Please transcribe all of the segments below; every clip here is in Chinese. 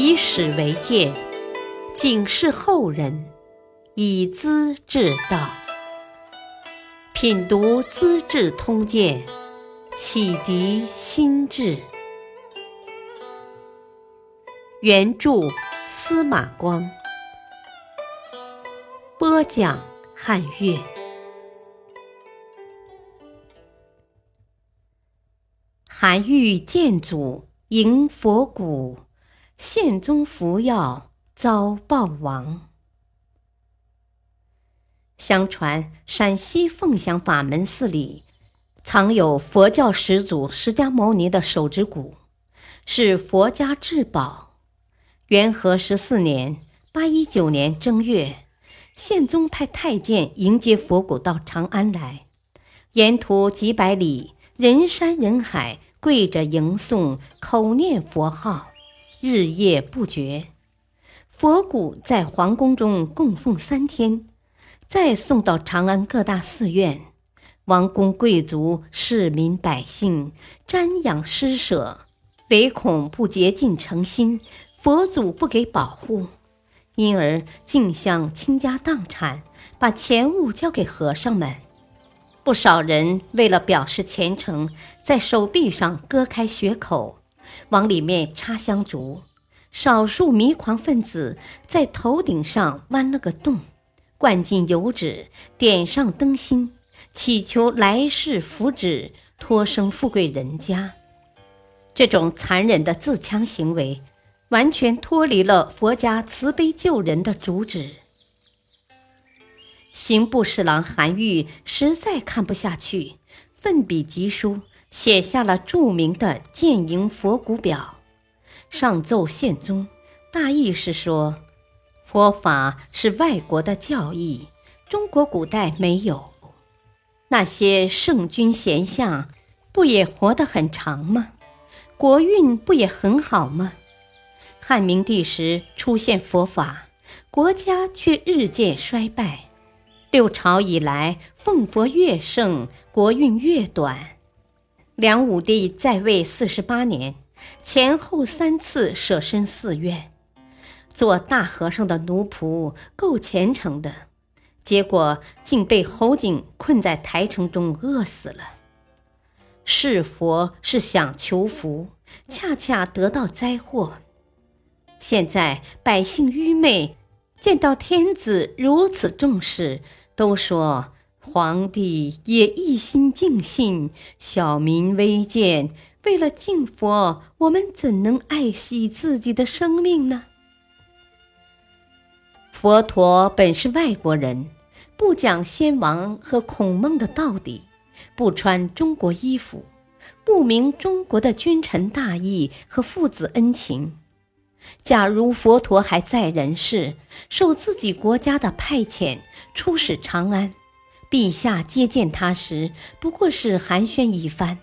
以史为鉴，警示后人，以资治道。品读《资治通鉴》，启迪心智。原著司马光，播讲汉乐。韩愈建祖迎佛骨，宪宗服药遭暴亡。相传陕西凤翔法门寺里藏有佛教始祖释迦牟尼的手指骨，是佛家至宝。元和十四年（八一九年）正月，宪宗派太监迎接佛骨到长安来，沿途几百里，人山人海。跪着迎送，口念佛号，日夜不绝。佛骨在皇宫中供奉三天，再送到长安各大寺院。王公贵族、市民百姓瞻仰施舍，唯恐不竭尽诚心，佛祖不给保护，因而竞相倾家荡产，把钱物交给和尚们。不少人为了表示虔诚，在手臂上割开血口，往里面插香烛；少数迷狂分子在头顶上剜了个洞，灌进油纸，点上灯芯，祈求来世福祉，托生富贵人家。这种残忍的自戕行为，完全脱离了佛家慈悲救人的主旨。刑部侍郎韩愈实在看不下去，奋笔疾书，写下了著名的《谏迎佛骨表》，上奏宪宗。大意是说，佛法是外国的教义，中国古代没有。那些圣君贤相，不也活得很长吗？国运不也很好吗？汉明帝时出现佛法，国家却日渐衰败。六朝以来，奉佛越盛，国运越短。梁武帝在位四十八年，前后三次舍身寺院，做大和尚的奴仆够虔诚的，结果竟被侯景困在台城中饿死了。是佛是想求福，恰恰得到灾祸。现在百姓愚昧。见到天子如此重视，都说皇帝也一心敬信，小民微贱，为了敬佛，我们怎能爱惜自己的生命呢？佛陀本是外国人，不讲先王和孔孟的道理，不穿中国衣服，不明中国的君臣大义和父子恩情。假如佛陀还在人世，受自己国家的派遣出使长安，陛下接见他时，不过是寒暄一番，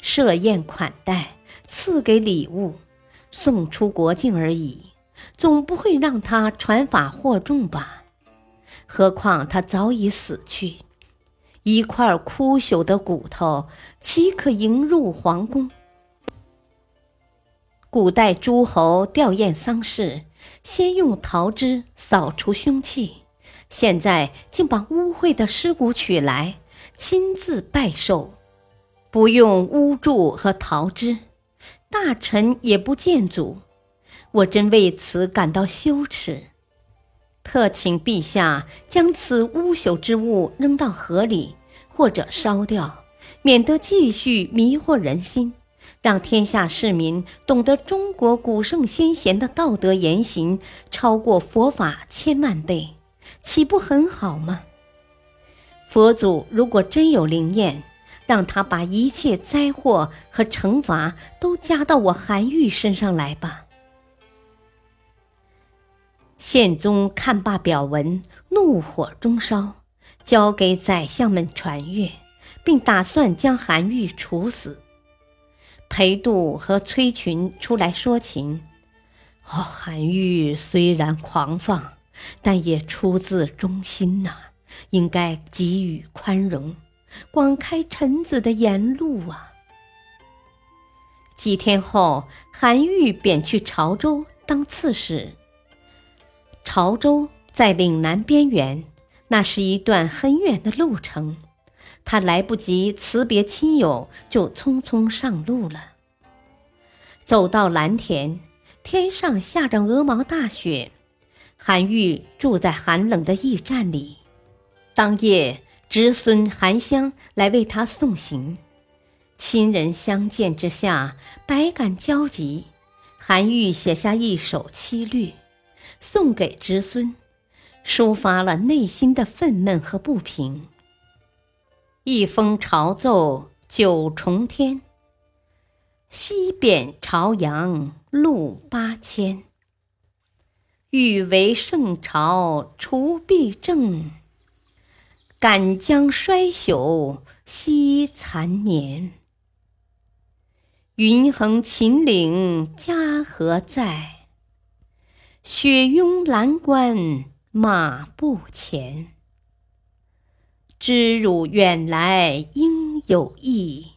设宴款待，赐给礼物，送出国境而已，总不会让他传法惑众吧？何况他早已死去，一块枯朽的骨头，岂可迎入皇宫？古代诸侯吊唁丧事，先用桃枝扫除凶气，现在竟把污秽的尸骨取来，亲自拜寿，不用巫祝和桃枝，大臣也不见祖，我真为此感到羞耻。特请陛下将此污朽之物扔到河里，或者烧掉，免得继续迷惑人心。让天下市民懂得中国古圣先贤的道德言行超过佛法千万倍，岂不很好吗？佛祖如果真有灵验，让他把一切灾祸和惩罚都加到我韩愈身上来吧。宪宗看罢表文，怒火中烧，交给宰相们传阅，并打算将韩愈处死。裴度和崔群出来说情：“哦，韩愈虽然狂放，但也出自忠心呐，应该给予宽容，广开臣子的言路啊。”几天后，韩愈便去潮州，当刺史。潮州在岭南边缘，那是一段很远的路程，他来不及辞别亲友，就匆匆上路了。走到蓝田，天上下着鹅毛大雪，韩愈住在寒冷的驿站里。当夜，侄孙韩湘来为他送行，亲人相见之下，百感交集。韩愈写下一首七律，送给侄孙，抒发了内心的愤懑和不平。一封朝奏九重天，西贬朝阳路八千。欲为圣朝除弊政。敢将衰朽惜残年，云横秦岭家何在？雪拥蓝关马不前。知汝远来应有意，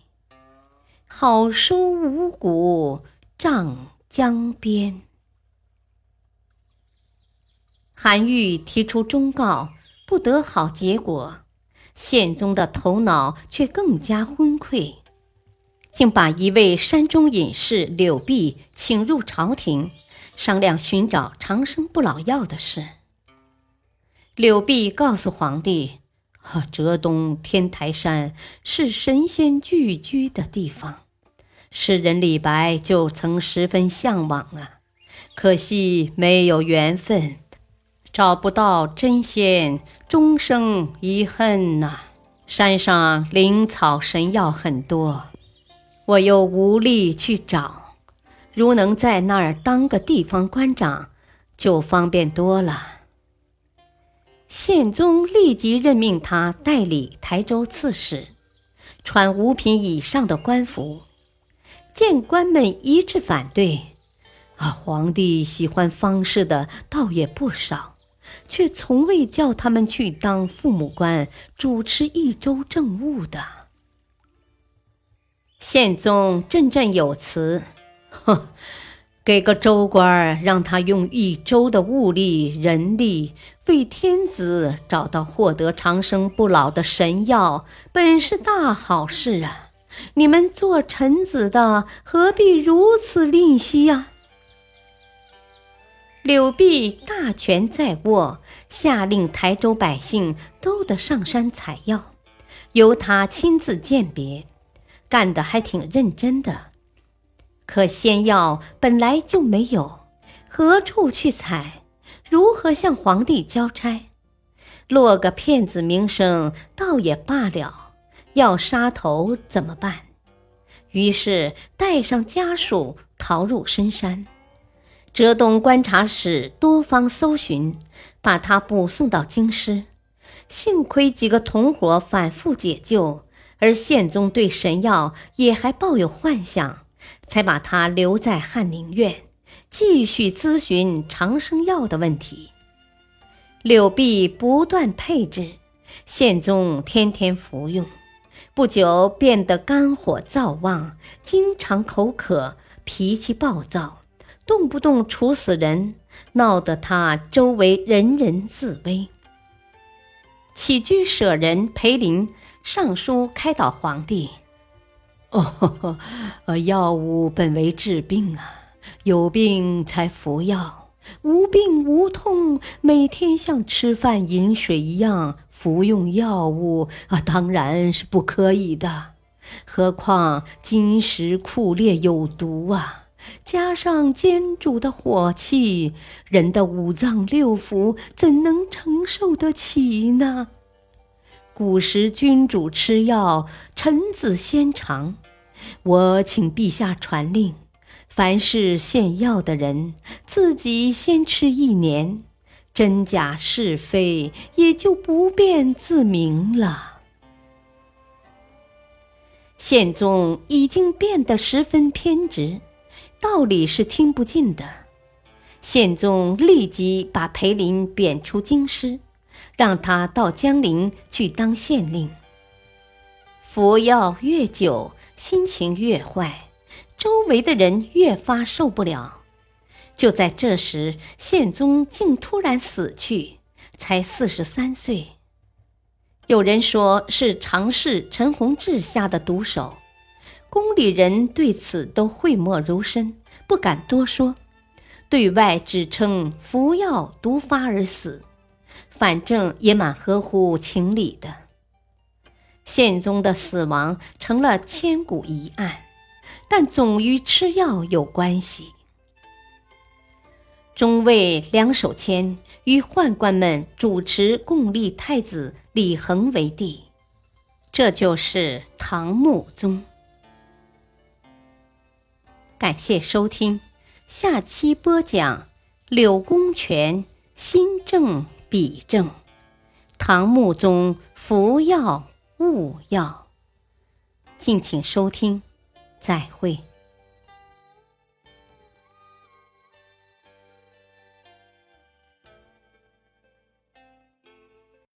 好收五谷瘴江边。韩愈提出忠告。不得好结果，宪宗的头脑却更加昏聩，竟把一位山中隐士柳碧请入朝廷，商量寻找长生不老药的事。柳碧告诉皇帝：“啊浙东天台山是神仙聚居的地方，诗人李白就曾十分向往啊，可惜没有缘分。”找不到真仙，终生遗恨呐！山上灵草神药很多，我又无力去找。如能在那儿当个地方官长，就方便多了。宪宗立即任命他代理台州刺史，穿五品以上的官服。见官们一致反对，啊，皇帝喜欢方士的倒也不少。却从未叫他们去当父母官，主持一州政务的。宪宗振振有词：“哼，给个州官，让他用一州的物力、人力，为天子找到获得长生不老的神药，本是大好事啊！你们做臣子的，何必如此吝惜呀？”柳碧大权在握，下令台州百姓都得上山采药，由他亲自鉴别，干得还挺认真的。可仙药本来就没有，何处去采？如何向皇帝交差？落个骗子名声倒也罢了，要杀头怎么办？于是带上家属逃入深山。浙东观察使多方搜寻，把他捕送到京师。幸亏几个同伙反复解救，而宪宗对神药也还抱有幻想，才把他留在翰林院，继续咨询长生药的问题。柳碧不断配制，宪宗天天服用，不久变得肝火燥旺，经常口渴，脾气暴躁。动不动处死人，闹得他周围人人自危。起居舍人裴林上书开导皇帝：“ 哦，药物本为治病啊，有病才服药，无病无痛，每天像吃饭饮水一样服用药物啊，当然是不可以的。何况金石酷烈有毒啊！”加上煎煮的火气，人的五脏六腑怎能承受得起呢？古时君主吃药，臣子先尝。我请陛下传令，凡是献药的人，自己先吃一年，真假是非也就不便自明了。宪宗已经变得十分偏执。道理是听不进的，宪宗立即把裴林贬出京师，让他到江陵去当县令。服药越久，心情越坏，周围的人越发受不了。就在这时，宪宗竟突然死去，才四十三岁。有人说是常侍陈弘志下的毒手，宫里人对此都讳莫如深，不敢多说，对外只称服药毒发而死，反正也蛮合乎情理的。宪宗的死亡成了千古疑案，但总与吃药有关系。中尉梁守谦与宦官们主持共立太子李恒为帝，这就是唐穆宗。感谢收听，下期播讲柳公权新政笔政，唐穆宗服药误药。敬请收听，再会。